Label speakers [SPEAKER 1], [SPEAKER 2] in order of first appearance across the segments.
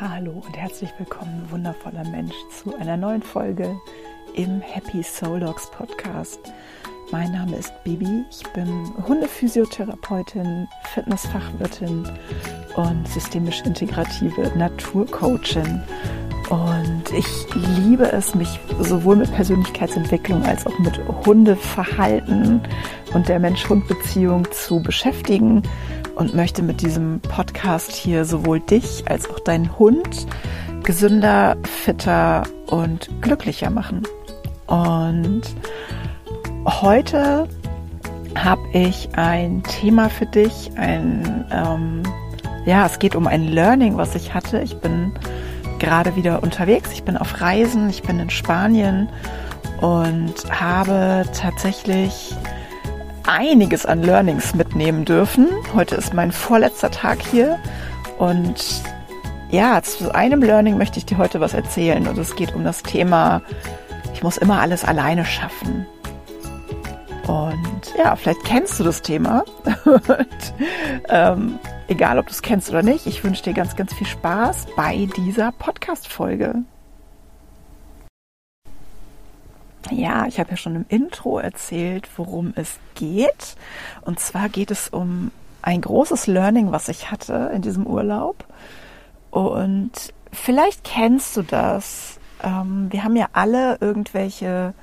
[SPEAKER 1] Hallo und herzlich willkommen, wundervoller Mensch, zu einer neuen Folge im Happy Soul Dogs Podcast. Mein Name ist Bibi, ich bin Hundephysiotherapeutin, Fitnessfachwirtin und systemisch integrative Naturcoachin. Und ich liebe es, mich sowohl mit Persönlichkeitsentwicklung als auch mit Hundeverhalten und der Mensch-Hund-Beziehung zu beschäftigen und möchte mit diesem Podcast hier sowohl dich als auch deinen Hund gesünder, fitter und glücklicher machen. Und heute habe ich ein Thema für dich. Ein, ähm, ja, es geht um ein Learning, was ich hatte. Ich bin gerade wieder unterwegs. Ich bin auf Reisen. Ich bin in Spanien und habe tatsächlich einiges an Learnings mitnehmen dürfen. Heute ist mein vorletzter Tag hier und ja, zu einem Learning möchte ich dir heute was erzählen und es geht um das Thema, ich muss immer alles alleine schaffen. Und ja, vielleicht kennst du das Thema. und, ähm, egal, ob du es kennst oder nicht, ich wünsche dir ganz, ganz viel Spaß bei dieser Podcast-Folge. Ja, ich habe ja schon im Intro erzählt, worum es geht. Und zwar geht es um ein großes Learning, was ich hatte in diesem Urlaub. Und vielleicht kennst du das. Ähm, wir haben ja alle irgendwelche,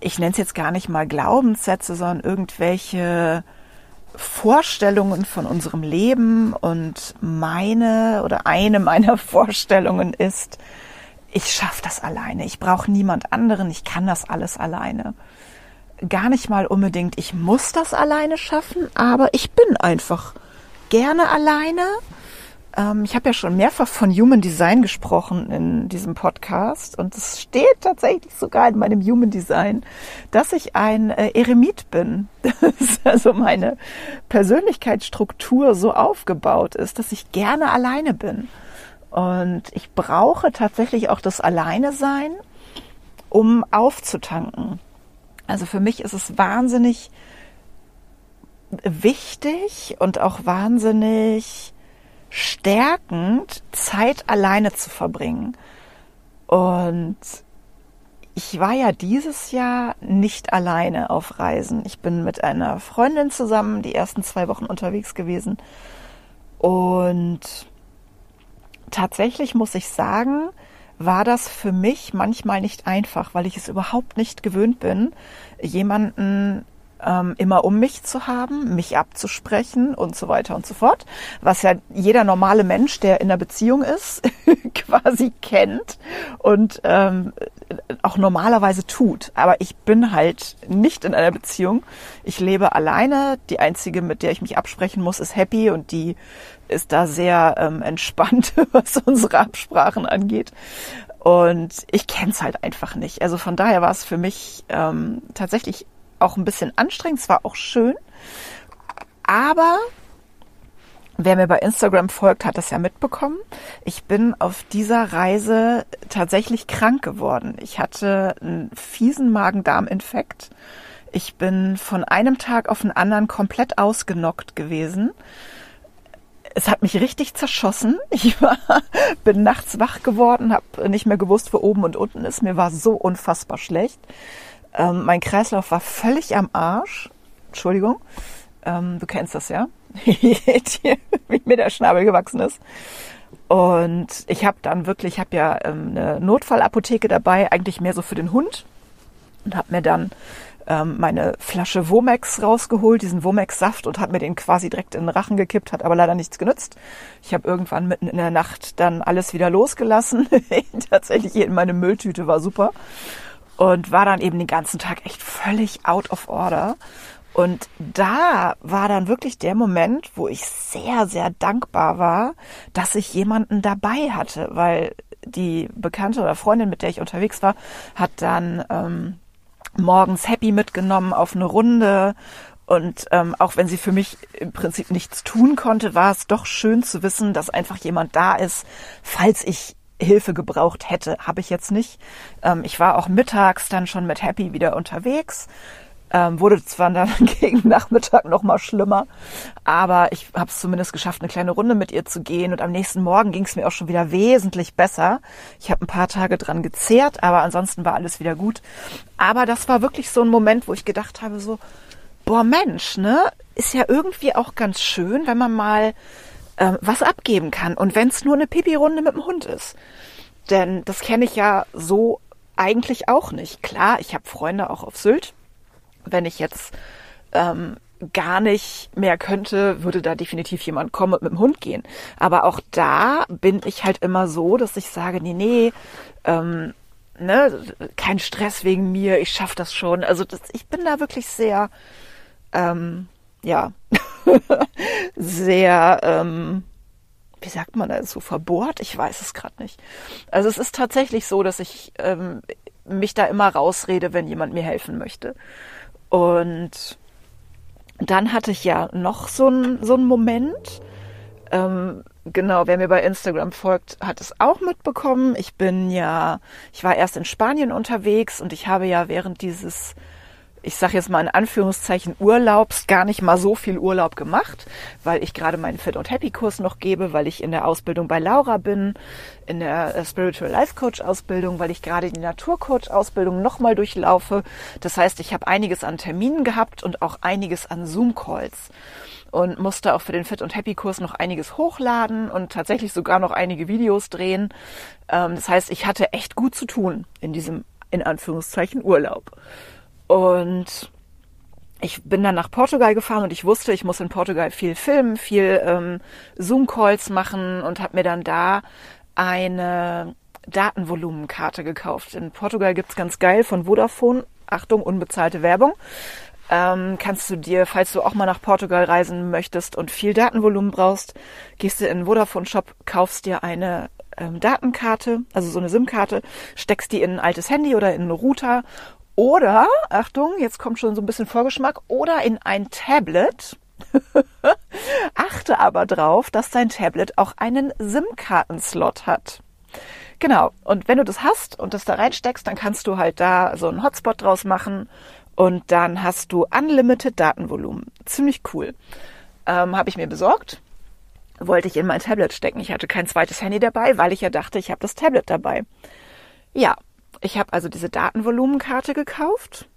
[SPEAKER 1] ich nenne es jetzt gar nicht mal Glaubenssätze, sondern irgendwelche Vorstellungen von unserem Leben. Und meine oder eine meiner Vorstellungen ist, ich schaffe das alleine, ich brauche niemand anderen, ich kann das alles alleine. Gar nicht mal unbedingt, ich muss das alleine schaffen, aber ich bin einfach gerne alleine. Ähm, ich habe ja schon mehrfach von Human Design gesprochen in diesem Podcast und es steht tatsächlich sogar in meinem Human Design, dass ich ein äh, Eremit bin. also meine Persönlichkeitsstruktur so aufgebaut ist, dass ich gerne alleine bin. Und ich brauche tatsächlich auch das Alleine sein, um aufzutanken. Also für mich ist es wahnsinnig wichtig und auch wahnsinnig stärkend, Zeit alleine zu verbringen. Und ich war ja dieses Jahr nicht alleine auf Reisen. Ich bin mit einer Freundin zusammen die ersten zwei Wochen unterwegs gewesen. Und tatsächlich muss ich sagen, war das für mich manchmal nicht einfach, weil ich es überhaupt nicht gewöhnt bin, jemanden ähm, immer um mich zu haben, mich abzusprechen und so weiter und so fort, was ja jeder normale Mensch, der in einer Beziehung ist, quasi kennt. Und ähm, auch normalerweise tut. Aber ich bin halt nicht in einer Beziehung. Ich lebe alleine. Die einzige, mit der ich mich absprechen muss, ist Happy und die ist da sehr ähm, entspannt, was unsere Absprachen angeht. Und ich kenne es halt einfach nicht. Also von daher war es für mich ähm, tatsächlich auch ein bisschen anstrengend. Es war auch schön. Aber wer mir bei Instagram folgt, hat das ja mitbekommen. Ich bin auf dieser Reise tatsächlich krank geworden. Ich hatte einen fiesen Magen-Darm-Infekt. Ich bin von einem Tag auf den anderen komplett ausgenockt gewesen es hat mich richtig zerschossen. Ich war, bin nachts wach geworden, habe nicht mehr gewusst, wo oben und unten ist. Mir war so unfassbar schlecht. Ähm, mein Kreislauf war völlig am Arsch. Entschuldigung. Ähm, du kennst das ja, wie mir der Schnabel gewachsen ist. Und ich habe dann wirklich, ich habe ja ähm, eine Notfallapotheke dabei, eigentlich mehr so für den Hund und habe mir dann ähm, meine Flasche Womex rausgeholt, diesen Womex-Saft und hat mir den quasi direkt in den Rachen gekippt, hat aber leider nichts genützt. Ich habe irgendwann mitten in der Nacht dann alles wieder losgelassen. Tatsächlich in meine Mülltüte war super und war dann eben den ganzen Tag echt völlig out of order. Und da war dann wirklich der Moment, wo ich sehr, sehr dankbar war, dass ich jemanden dabei hatte, weil die Bekannte oder Freundin, mit der ich unterwegs war, hat dann ähm, morgens Happy mitgenommen auf eine Runde. Und ähm, auch wenn sie für mich im Prinzip nichts tun konnte, war es doch schön zu wissen, dass einfach jemand da ist, falls ich Hilfe gebraucht hätte. Habe ich jetzt nicht. Ähm, ich war auch mittags dann schon mit Happy wieder unterwegs. Ähm, wurde zwar dann gegen Nachmittag noch mal schlimmer, aber ich habe es zumindest geschafft, eine kleine Runde mit ihr zu gehen. Und am nächsten Morgen ging es mir auch schon wieder wesentlich besser. Ich habe ein paar Tage dran gezehrt, aber ansonsten war alles wieder gut. Aber das war wirklich so ein Moment, wo ich gedacht habe, so, boah Mensch, ne, ist ja irgendwie auch ganz schön, wenn man mal ähm, was abgeben kann. Und wenn es nur eine Pipi-Runde mit dem Hund ist. Denn das kenne ich ja so eigentlich auch nicht. Klar, ich habe Freunde auch auf Sylt wenn ich jetzt ähm, gar nicht mehr könnte, würde da definitiv jemand kommen und mit dem Hund gehen. Aber auch da bin ich halt immer so, dass ich sage, nee, nee, ähm, ne, kein Stress wegen mir, ich schaffe das schon. Also das, ich bin da wirklich sehr, ähm, ja, sehr, ähm, wie sagt man das, so verbohrt? Ich weiß es gerade nicht. Also es ist tatsächlich so, dass ich ähm, mich da immer rausrede, wenn jemand mir helfen möchte. Und dann hatte ich ja noch so einen so Moment. Ähm, genau, wer mir bei Instagram folgt, hat es auch mitbekommen. Ich bin ja, ich war erst in Spanien unterwegs und ich habe ja während dieses ich sage jetzt mal in Anführungszeichen Urlaubs gar nicht mal so viel Urlaub gemacht, weil ich gerade meinen Fit und Happy Kurs noch gebe, weil ich in der Ausbildung bei Laura bin, in der äh, Spiritual Life Coach Ausbildung, weil ich gerade die Naturcoach Ausbildung nochmal durchlaufe. Das heißt, ich habe einiges an Terminen gehabt und auch einiges an Zoom Calls und musste auch für den Fit und Happy Kurs noch einiges hochladen und tatsächlich sogar noch einige Videos drehen. Ähm, das heißt, ich hatte echt gut zu tun in diesem in Anführungszeichen Urlaub. Und ich bin dann nach Portugal gefahren und ich wusste, ich muss in Portugal viel filmen, viel ähm, Zoom-Calls machen und habe mir dann da eine Datenvolumenkarte gekauft. In Portugal gibt's ganz geil von Vodafone, Achtung, unbezahlte Werbung, ähm, kannst du dir, falls du auch mal nach Portugal reisen möchtest und viel Datenvolumen brauchst, gehst du in den Vodafone-Shop, kaufst dir eine ähm, Datenkarte, also so eine SIM-Karte, steckst die in ein altes Handy oder in einen Router oder, Achtung, jetzt kommt schon so ein bisschen Vorgeschmack, oder in ein Tablet. Achte aber drauf, dass dein Tablet auch einen SIM-Kartenslot hat. Genau. Und wenn du das hast und das da reinsteckst, dann kannst du halt da so einen Hotspot draus machen und dann hast du Unlimited Datenvolumen. Ziemlich cool. Ähm, Habe ich mir besorgt. Wollte ich in mein Tablet stecken. Ich hatte kein zweites Handy dabei, weil ich ja dachte, ich habe das Tablet dabei. Ja, ich habe also diese Datenvolumenkarte gekauft,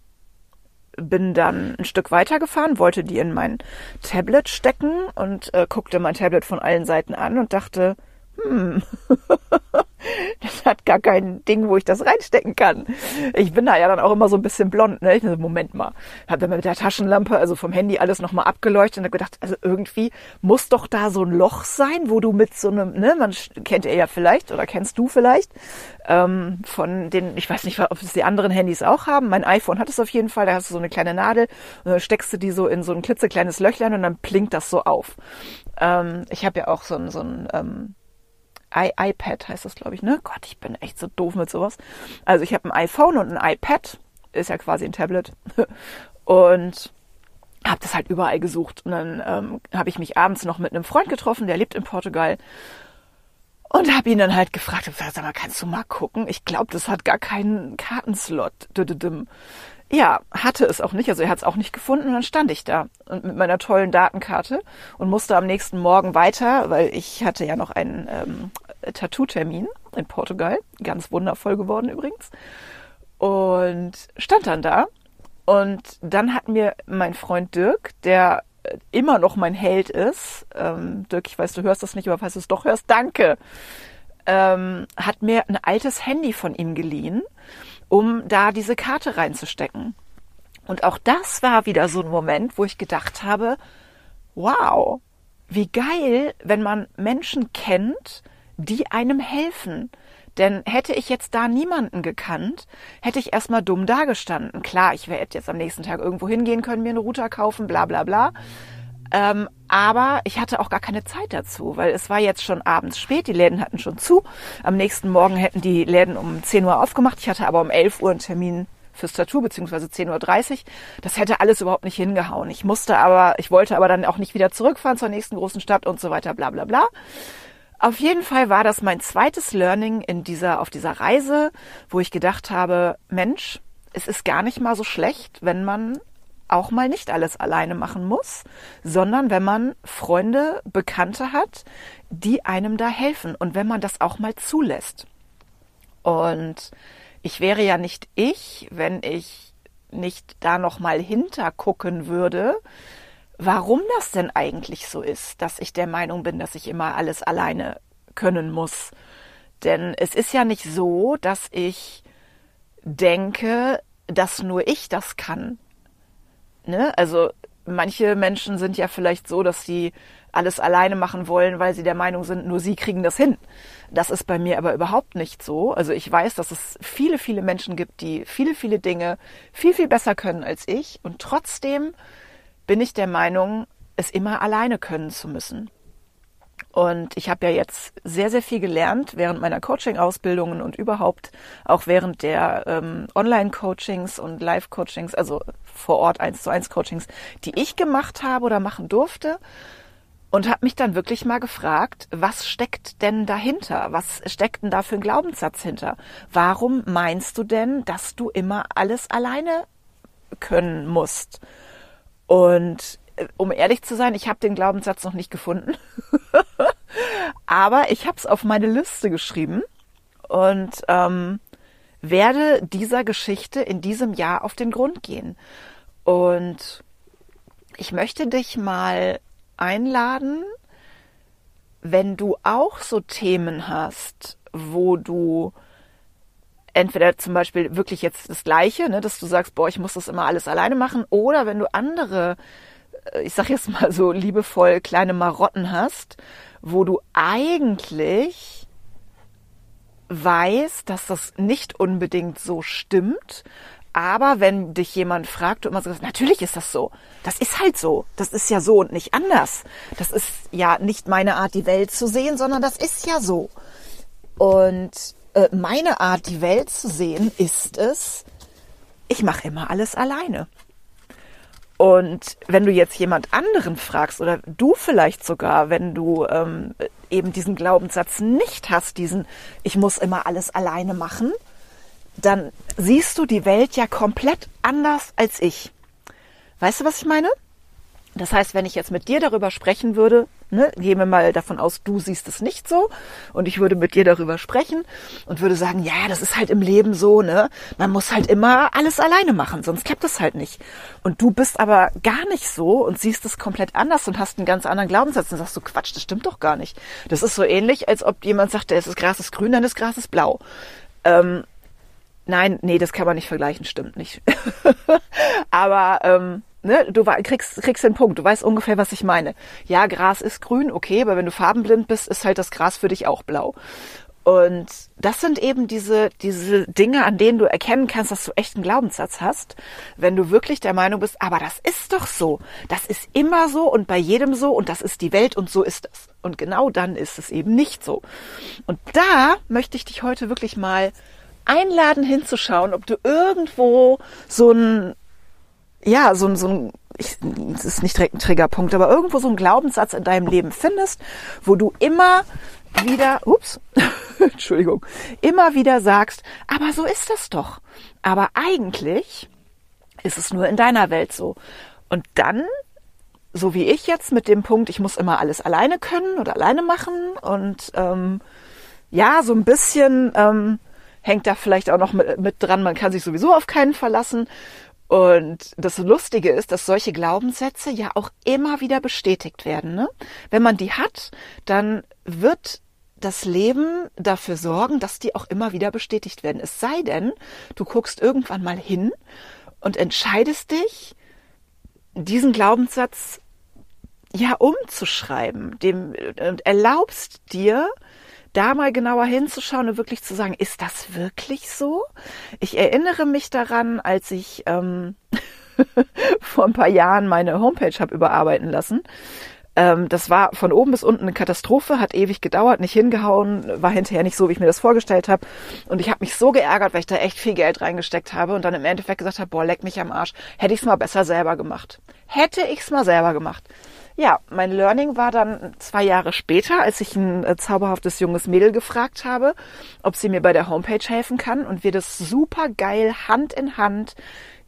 [SPEAKER 1] bin dann ein Stück weitergefahren, wollte die in mein Tablet stecken und äh, guckte mein Tablet von allen Seiten an und dachte, hm, das hat gar kein Ding, wo ich das reinstecken kann. Ich bin da ja dann auch immer so ein bisschen blond, ne? Ich so, Moment mal, habe dann mit der Taschenlampe, also vom Handy alles nochmal abgeleuchtet und habe gedacht, also irgendwie muss doch da so ein Loch sein, wo du mit so einem, ne, man kennt er ja vielleicht oder kennst du vielleicht, ähm, von den, ich weiß nicht, ob es die anderen Handys auch haben. Mein iPhone hat es auf jeden Fall, da hast du so eine kleine Nadel und dann steckst du die so in so ein klitzekleines Löchlein und dann blinkt das so auf. Ähm, ich habe ja auch so ein, so ein ähm, I iPad heißt das, glaube ich, ne? Gott, ich bin echt so doof mit sowas. Also ich habe ein iPhone und ein iPad, ist ja quasi ein Tablet. und habe das halt überall gesucht. Und dann ähm, habe ich mich abends noch mit einem Freund getroffen, der lebt in Portugal. Und habe ihn dann halt gefragt, sag mal, kannst du mal gucken? Ich glaube, das hat gar keinen Kartenslot. Ja, hatte es auch nicht. Also er hat es auch nicht gefunden und dann stand ich da und mit meiner tollen Datenkarte und musste am nächsten Morgen weiter, weil ich hatte ja noch einen ähm, Tattoo-Termin in Portugal. Ganz wundervoll geworden übrigens. Und stand dann da. Und dann hat mir mein Freund Dirk, der immer noch mein Held ist, ähm, Dirk, ich weiß, du hörst das nicht, aber falls du es doch hörst, danke, ähm, hat mir ein altes Handy von ihm geliehen um da diese Karte reinzustecken. Und auch das war wieder so ein Moment, wo ich gedacht habe, wow, wie geil, wenn man Menschen kennt, die einem helfen. Denn hätte ich jetzt da niemanden gekannt, hätte ich erstmal dumm dagestanden. Klar, ich hätte jetzt am nächsten Tag irgendwo hingehen können, mir eine Router kaufen, bla bla bla. Ähm, aber ich hatte auch gar keine Zeit dazu, weil es war jetzt schon abends spät, die Läden hatten schon zu. Am nächsten Morgen hätten die Läden um 10 Uhr aufgemacht. Ich hatte aber um 11 Uhr einen Termin fürs Tattoo, beziehungsweise 10.30 Uhr. Das hätte alles überhaupt nicht hingehauen. Ich musste aber, ich wollte aber dann auch nicht wieder zurückfahren zur nächsten großen Stadt und so weiter, bla bla bla. Auf jeden Fall war das mein zweites Learning in dieser, auf dieser Reise, wo ich gedacht habe, Mensch, es ist gar nicht mal so schlecht, wenn man auch mal nicht alles alleine machen muss, sondern wenn man Freunde, Bekannte hat, die einem da helfen und wenn man das auch mal zulässt. Und ich wäre ja nicht ich, wenn ich nicht da noch mal hintergucken würde, warum das denn eigentlich so ist, dass ich der Meinung bin, dass ich immer alles alleine können muss. Denn es ist ja nicht so, dass ich denke, dass nur ich das kann. Ne? Also manche Menschen sind ja vielleicht so, dass sie alles alleine machen wollen, weil sie der Meinung sind, nur sie kriegen das hin. Das ist bei mir aber überhaupt nicht so. Also ich weiß, dass es viele, viele Menschen gibt, die viele, viele Dinge viel, viel besser können als ich. Und trotzdem bin ich der Meinung, es immer alleine können zu müssen. Und ich habe ja jetzt sehr, sehr viel gelernt während meiner Coaching-Ausbildungen und überhaupt auch während der ähm, Online-Coachings und Live-Coachings, also vor Ort eins zu eins Coachings, die ich gemacht habe oder machen durfte. Und habe mich dann wirklich mal gefragt, was steckt denn dahinter? Was steckt denn da für ein Glaubenssatz hinter? Warum meinst du denn, dass du immer alles alleine können musst? Und äh, um ehrlich zu sein, ich habe den Glaubenssatz noch nicht gefunden. Aber ich habe es auf meine Liste geschrieben und ähm, werde dieser Geschichte in diesem Jahr auf den Grund gehen. Und ich möchte dich mal einladen, wenn du auch so Themen hast, wo du entweder zum Beispiel wirklich jetzt das Gleiche, ne, dass du sagst, boah, ich muss das immer alles alleine machen, oder wenn du andere, äh, ich sag jetzt mal so liebevoll, kleine Marotten hast, wo du eigentlich weißt, dass das nicht unbedingt so stimmt, aber wenn dich jemand fragt, du immer sagst, natürlich ist das so. Das ist halt so. Das ist ja so und nicht anders. Das ist ja nicht meine Art, die Welt zu sehen, sondern das ist ja so. Und äh, meine Art, die Welt zu sehen, ist es, ich mache immer alles alleine. Und wenn du jetzt jemand anderen fragst oder du vielleicht sogar, wenn du ähm, eben diesen Glaubenssatz nicht hast, diesen ich muss immer alles alleine machen, dann siehst du die Welt ja komplett anders als ich. Weißt du, was ich meine? Das heißt, wenn ich jetzt mit dir darüber sprechen würde, ne, gehen wir mal davon aus, du siehst es nicht so und ich würde mit dir darüber sprechen und würde sagen, ja, das ist halt im Leben so, ne? Man muss halt immer alles alleine machen, sonst klappt es halt nicht. Und du bist aber gar nicht so und siehst es komplett anders und hast einen ganz anderen Glaubenssatz und sagst du, Quatsch, das stimmt doch gar nicht. Das ist so ähnlich, als ob jemand sagt, das Gras ist grün, dann das Gras ist blau. Ähm, nein, nee, das kann man nicht vergleichen, stimmt nicht. aber ähm, ne, du kriegst, kriegst den Punkt, du weißt ungefähr, was ich meine. Ja, Gras ist grün, okay, aber wenn du farbenblind bist, ist halt das Gras für dich auch blau. Und das sind eben diese, diese Dinge, an denen du erkennen kannst, dass du echt einen Glaubenssatz hast, wenn du wirklich der Meinung bist, aber das ist doch so. Das ist immer so und bei jedem so und das ist die Welt und so ist es. Und genau dann ist es eben nicht so. Und da möchte ich dich heute wirklich mal einladen hinzuschauen, ob du irgendwo so ein ja, so, so ein, ich, das ist nicht direkt ein Triggerpunkt, aber irgendwo so ein Glaubenssatz in deinem Leben findest, wo du immer wieder, ups, Entschuldigung, immer wieder sagst, aber so ist das doch. Aber eigentlich ist es nur in deiner Welt so. Und dann, so wie ich jetzt mit dem Punkt, ich muss immer alles alleine können oder alleine machen und ähm, ja, so ein bisschen ähm, hängt da vielleicht auch noch mit, mit dran, man kann sich sowieso auf keinen verlassen. Und das Lustige ist, dass solche Glaubenssätze ja auch immer wieder bestätigt werden. Ne? Wenn man die hat, dann wird das Leben dafür sorgen, dass die auch immer wieder bestätigt werden. Es sei denn, du guckst irgendwann mal hin und entscheidest dich, diesen Glaubenssatz ja umzuschreiben, dem und erlaubst dir, da mal genauer hinzuschauen und wirklich zu sagen, ist das wirklich so? Ich erinnere mich daran, als ich ähm, vor ein paar Jahren meine Homepage habe überarbeiten lassen. Ähm, das war von oben bis unten eine Katastrophe, hat ewig gedauert, nicht hingehauen, war hinterher nicht so, wie ich mir das vorgestellt habe. Und ich habe mich so geärgert, weil ich da echt viel Geld reingesteckt habe und dann im Endeffekt gesagt habe, boah, leck mich am Arsch, hätte ich es mal besser selber gemacht. Hätte ich es mal selber gemacht ja, mein Learning war dann zwei Jahre später, als ich ein äh, zauberhaftes junges Mädel gefragt habe, ob sie mir bei der Homepage helfen kann und wir das super geil Hand in Hand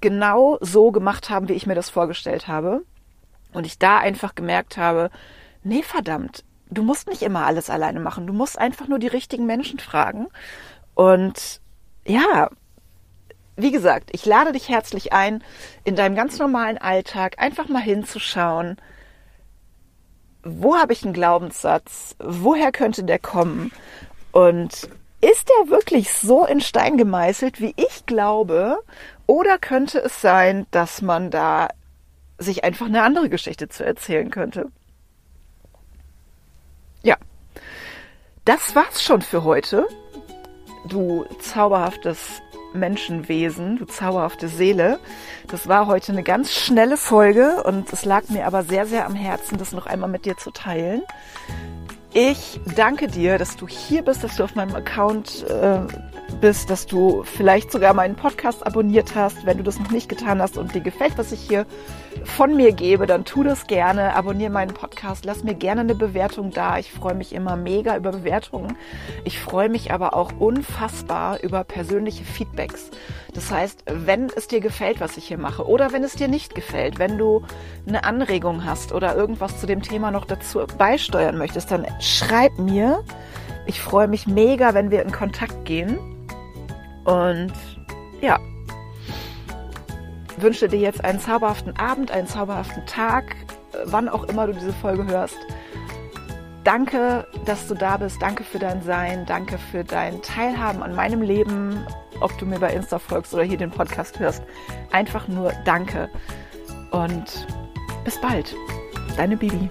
[SPEAKER 1] genau so gemacht haben, wie ich mir das vorgestellt habe. Und ich da einfach gemerkt habe, nee, verdammt, du musst nicht immer alles alleine machen. Du musst einfach nur die richtigen Menschen fragen. Und ja, wie gesagt, ich lade dich herzlich ein, in deinem ganz normalen Alltag einfach mal hinzuschauen, wo habe ich einen Glaubenssatz? Woher könnte der kommen? Und ist der wirklich so in Stein gemeißelt, wie ich glaube? Oder könnte es sein, dass man da sich einfach eine andere Geschichte zu erzählen könnte? Ja, das war's schon für heute. Du zauberhaftes Menschenwesen, du zauberhafte Seele. Das war heute eine ganz schnelle Folge und es lag mir aber sehr, sehr am Herzen, das noch einmal mit dir zu teilen. Ich danke dir, dass du hier bist, dass du auf meinem Account äh, bist, dass du vielleicht sogar meinen Podcast abonniert hast. Wenn du das noch nicht getan hast und dir gefällt, was ich hier von mir gebe, dann tu das gerne. Abonniere meinen Podcast, lass mir gerne eine Bewertung da. Ich freue mich immer mega über Bewertungen. Ich freue mich aber auch unfassbar über persönliche Feedbacks. Das heißt, wenn es dir gefällt, was ich hier mache, oder wenn es dir nicht gefällt, wenn du eine Anregung hast oder irgendwas zu dem Thema noch dazu beisteuern möchtest, dann schreib mir. Ich freue mich mega, wenn wir in Kontakt gehen. Und ja, wünsche dir jetzt einen zauberhaften Abend, einen zauberhaften Tag, wann auch immer du diese Folge hörst. Danke, dass du da bist. Danke für dein Sein. Danke für dein Teilhaben an meinem Leben, ob du mir bei Insta folgst oder hier den Podcast hörst. Einfach nur Danke. Und bis bald. Deine Bibi.